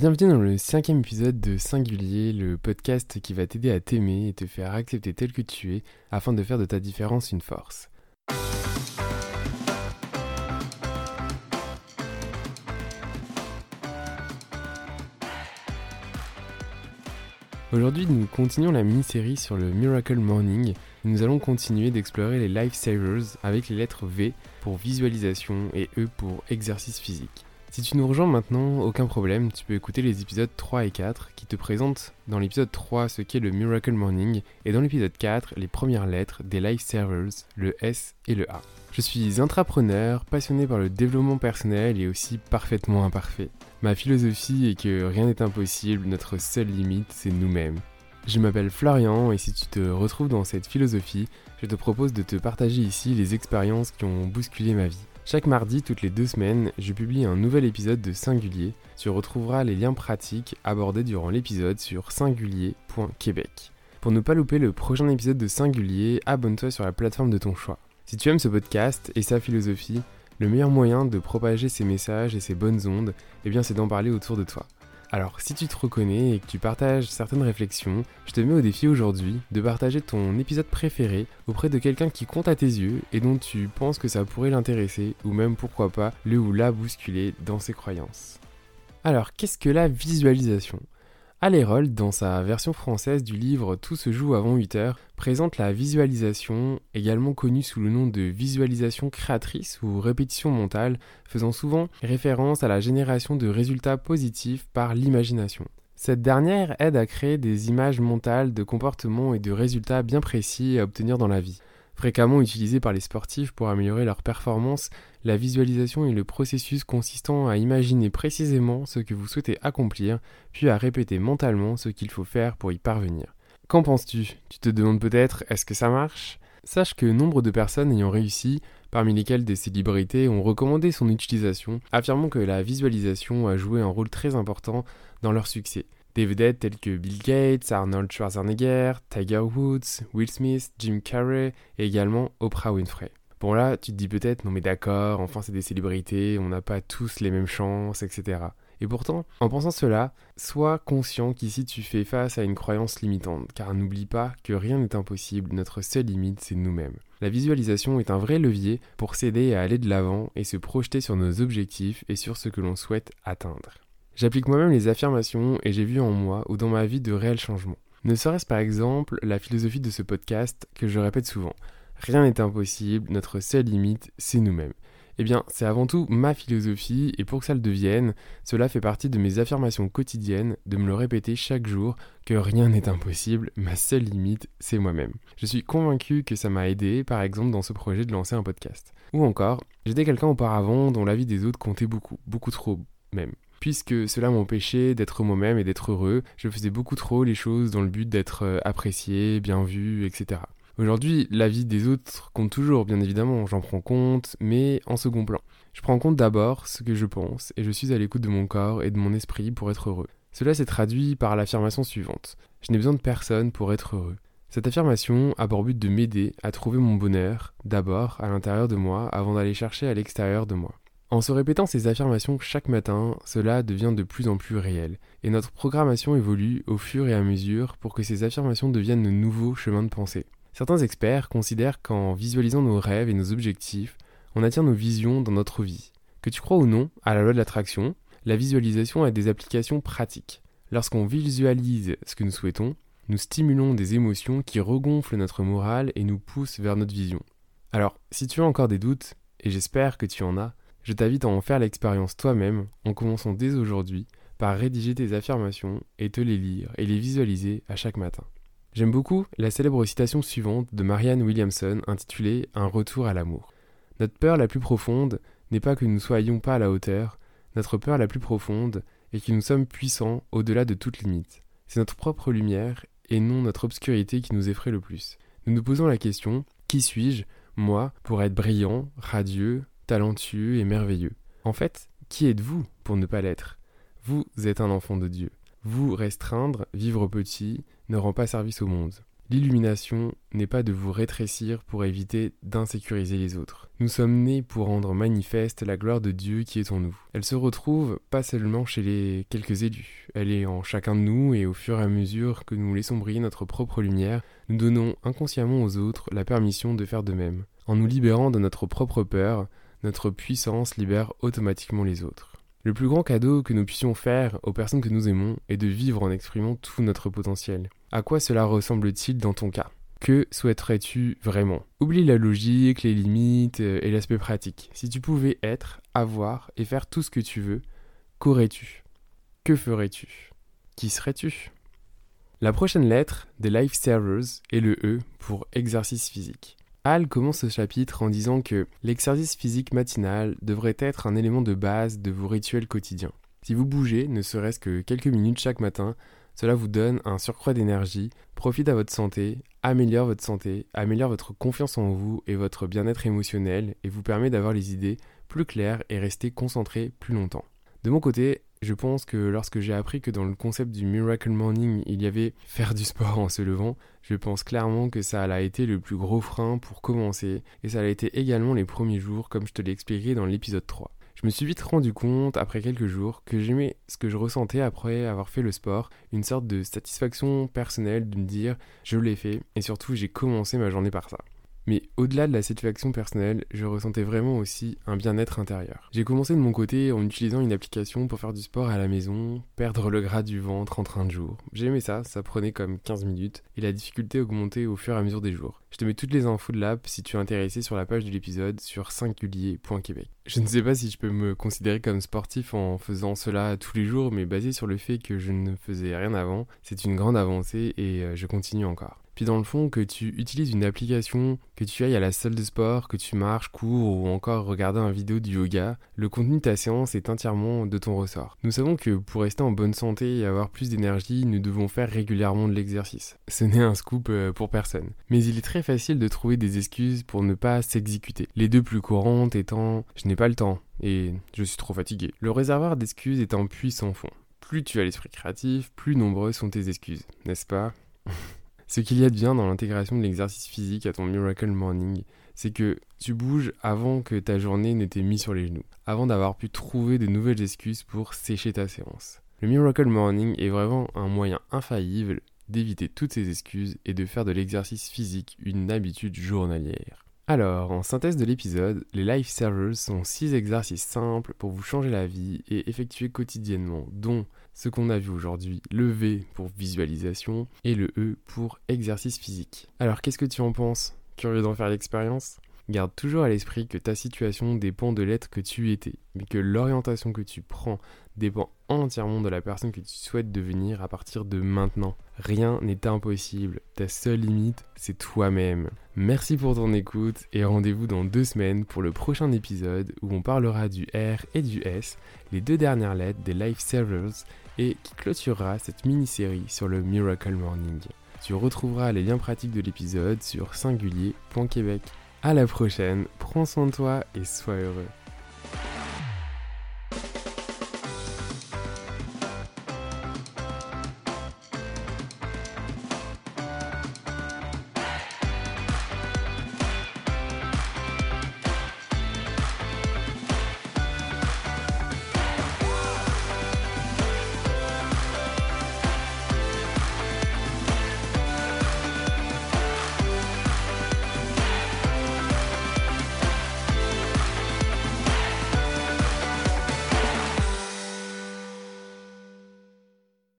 Bienvenue dans le cinquième épisode de Singulier, le podcast qui va t'aider à t'aimer et te faire accepter tel que tu es afin de faire de ta différence une force. Aujourd'hui, nous continuons la mini-série sur le Miracle Morning. Nous allons continuer d'explorer les Lifesavers avec les lettres V pour visualisation et E pour exercice physique. Si tu nous rejoins maintenant, aucun problème, tu peux écouter les épisodes 3 et 4 qui te présentent dans l'épisode 3 ce qu'est le Miracle Morning et dans l'épisode 4 les premières lettres des Life Servers, le S et le A. Je suis intrapreneur, passionné par le développement personnel et aussi parfaitement imparfait. Ma philosophie est que rien n'est impossible, notre seule limite c'est nous-mêmes. Je m'appelle Florian et si tu te retrouves dans cette philosophie, je te propose de te partager ici les expériences qui ont bousculé ma vie. Chaque mardi, toutes les deux semaines, je publie un nouvel épisode de Singulier. Tu retrouveras les liens pratiques abordés durant l'épisode sur singulier.québec. Pour ne pas louper le prochain épisode de Singulier, abonne-toi sur la plateforme de ton choix. Si tu aimes ce podcast et sa philosophie, le meilleur moyen de propager ces messages et ces bonnes ondes, eh bien c'est d'en parler autour de toi. Alors, si tu te reconnais et que tu partages certaines réflexions, je te mets au défi aujourd'hui de partager ton épisode préféré auprès de quelqu'un qui compte à tes yeux et dont tu penses que ça pourrait l'intéresser ou même pourquoi pas le ou la bousculer dans ses croyances. Alors, qu'est-ce que la visualisation? Alerold, dans sa version française du livre Tout se joue avant 8 heures, présente la visualisation, également connue sous le nom de visualisation créatrice ou répétition mentale, faisant souvent référence à la génération de résultats positifs par l'imagination. Cette dernière aide à créer des images mentales de comportements et de résultats bien précis à obtenir dans la vie. Fréquemment utilisée par les sportifs pour améliorer leur performance, la visualisation est le processus consistant à imaginer précisément ce que vous souhaitez accomplir, puis à répéter mentalement ce qu'il faut faire pour y parvenir. Qu'en penses-tu? Tu te demandes peut-être est-ce que ça marche? Sache que nombre de personnes ayant réussi, parmi lesquelles des célébrités, ont recommandé son utilisation, affirmant que la visualisation a joué un rôle très important dans leur succès. Des vedettes telles que Bill Gates, Arnold Schwarzenegger, Tiger Woods, Will Smith, Jim Carrey et également Oprah Winfrey. Bon là, tu te dis peut-être, non mais d'accord, enfin c'est des célébrités, on n'a pas tous les mêmes chances, etc. Et pourtant, en pensant cela, sois conscient qu'ici tu fais face à une croyance limitante, car n'oublie pas que rien n'est impossible, notre seule limite c'est nous-mêmes. La visualisation est un vrai levier pour s'aider à aller de l'avant et se projeter sur nos objectifs et sur ce que l'on souhaite atteindre. J'applique moi-même les affirmations et j'ai vu en moi ou dans ma vie de réels changements. Ne serait-ce par exemple la philosophie de ce podcast que je répète souvent. Rien n'est impossible, notre seule limite, c'est nous-mêmes. Eh bien, c'est avant tout ma philosophie, et pour que ça le devienne, cela fait partie de mes affirmations quotidiennes, de me le répéter chaque jour, que rien n'est impossible, ma seule limite, c'est moi-même. Je suis convaincu que ça m'a aidé, par exemple, dans ce projet de lancer un podcast. Ou encore, j'étais quelqu'un auparavant dont la vie des autres comptait beaucoup, beaucoup trop même. Puisque cela m'empêchait d'être moi-même et d'être heureux, je faisais beaucoup trop les choses dans le but d'être euh, apprécié, bien vu, etc. Aujourd'hui, la vie des autres compte toujours, bien évidemment, j'en prends compte, mais en second plan. Je prends en compte d'abord ce que je pense, et je suis à l'écoute de mon corps et de mon esprit pour être heureux. Cela s'est traduit par l'affirmation suivante. Je n'ai besoin de personne pour être heureux. Cette affirmation a pour but de m'aider à trouver mon bonheur, d'abord à l'intérieur de moi, avant d'aller chercher à l'extérieur de moi. En se répétant ces affirmations chaque matin, cela devient de plus en plus réel, et notre programmation évolue au fur et à mesure pour que ces affirmations deviennent de nouveaux chemins de pensée. Certains experts considèrent qu'en visualisant nos rêves et nos objectifs, on attire nos visions dans notre vie. Que tu crois ou non à la loi de l'attraction, la visualisation a des applications pratiques. Lorsqu'on visualise ce que nous souhaitons, nous stimulons des émotions qui regonflent notre morale et nous poussent vers notre vision. Alors, si tu as encore des doutes, et j'espère que tu en as, je t'invite à en faire l'expérience toi-même en commençant dès aujourd'hui par rédiger tes affirmations et te les lire et les visualiser à chaque matin. J'aime beaucoup la célèbre citation suivante de Marianne Williamson intitulée Un retour à l'amour. Notre peur la plus profonde n'est pas que nous ne soyons pas à la hauteur, notre peur la plus profonde est que nous sommes puissants au-delà de toute limite. C'est notre propre lumière et non notre obscurité qui nous effraie le plus. Nous nous posons la question Qui suis-je, moi, pour être brillant, radieux, talentueux et merveilleux. En fait, qui êtes-vous pour ne pas l'être? Vous êtes un enfant de Dieu. Vous restreindre, vivre petit, ne rend pas service au monde. L'illumination n'est pas de vous rétrécir pour éviter d'insécuriser les autres. Nous sommes nés pour rendre manifeste la gloire de Dieu qui est en nous. Elle se retrouve pas seulement chez les quelques élus, elle est en chacun de nous et au fur et à mesure que nous laissons briller notre propre lumière, nous donnons inconsciemment aux autres la permission de faire de même. En nous libérant de notre propre peur, notre puissance libère automatiquement les autres. Le plus grand cadeau que nous puissions faire aux personnes que nous aimons est de vivre en exprimant tout notre potentiel. À quoi cela ressemble-t-il dans ton cas? Que souhaiterais-tu vraiment? Oublie la logique, les limites euh, et l'aspect pratique. Si tu pouvais être, avoir et faire tout ce que tu veux, qu'aurais-tu? Que ferais-tu? Qui serais-tu? La prochaine lettre des Life Servers est le E pour exercice physique. Al commence ce chapitre en disant que l'exercice physique matinal devrait être un élément de base de vos rituels quotidiens. Si vous bougez, ne serait-ce que quelques minutes chaque matin, cela vous donne un surcroît d'énergie, profite à votre santé, améliore votre santé, améliore votre confiance en vous et votre bien-être émotionnel et vous permet d'avoir les idées plus claires et rester concentré plus longtemps. De mon côté, je pense que lorsque j'ai appris que dans le concept du Miracle Morning, il y avait faire du sport en se levant, je pense clairement que ça a été le plus gros frein pour commencer, et ça a été également les premiers jours, comme je te l'ai expliqué dans l'épisode 3. Je me suis vite rendu compte, après quelques jours, que j'aimais ce que je ressentais après avoir fait le sport, une sorte de satisfaction personnelle de me dire je l'ai fait, et surtout j'ai commencé ma journée par ça. Mais au-delà de la satisfaction personnelle, je ressentais vraiment aussi un bien-être intérieur. J'ai commencé de mon côté en utilisant une application pour faire du sport à la maison, perdre le gras du ventre en train de jour. J'aimais ça, ça prenait comme 15 minutes, et la difficulté augmentait au fur et à mesure des jours. Je te mets toutes les infos de l'app si tu es intéressé sur la page de l'épisode sur singulier.québec. Je ne sais pas si je peux me considérer comme sportif en faisant cela tous les jours, mais basé sur le fait que je ne faisais rien avant, c'est une grande avancée et euh, je continue encore. Puis dans le fond, que tu utilises une application, que tu ailles à la salle de sport, que tu marches, cours ou encore regarder un vidéo du yoga, le contenu de ta séance est entièrement de ton ressort. Nous savons que pour rester en bonne santé et avoir plus d'énergie, nous devons faire régulièrement de l'exercice. Ce n'est un scoop euh, pour personne. Mais il est très facile de trouver des excuses pour ne pas s'exécuter. Les deux plus courantes étant je n'ai pas le temps et je suis trop fatigué. Le réservoir d'excuses est un puits sans fond. Plus tu as l'esprit créatif, plus nombreuses sont tes excuses, n'est-ce pas? Ce qu'il y a de bien dans l'intégration de l'exercice physique à ton Miracle Morning, c'est que tu bouges avant que ta journée ne t'ait mis sur les genoux, avant d'avoir pu trouver de nouvelles excuses pour sécher ta séance. Le Miracle Morning est vraiment un moyen infaillible d'éviter toutes ces excuses et de faire de l'exercice physique une habitude journalière. Alors, en synthèse de l'épisode, les Life Servers sont 6 exercices simples pour vous changer la vie et effectuer quotidiennement, dont ce qu'on a vu aujourd'hui, le V pour visualisation et le E pour exercice physique. Alors, qu'est-ce que tu en penses? Curieux d'en faire l'expérience? Garde toujours à l'esprit que ta situation dépend de l'être que tu étais, mais que l'orientation que tu prends dépend entièrement de la personne que tu souhaites devenir à partir de maintenant. Rien n'est impossible, ta seule limite, c'est toi-même. Merci pour ton écoute et rendez-vous dans deux semaines pour le prochain épisode où on parlera du R et du S, les deux dernières lettres des Life Servers, et qui clôturera cette mini-série sur le Miracle Morning. Tu retrouveras les liens pratiques de l'épisode sur singulier.québec. À la prochaine, prends soin de toi et sois heureux.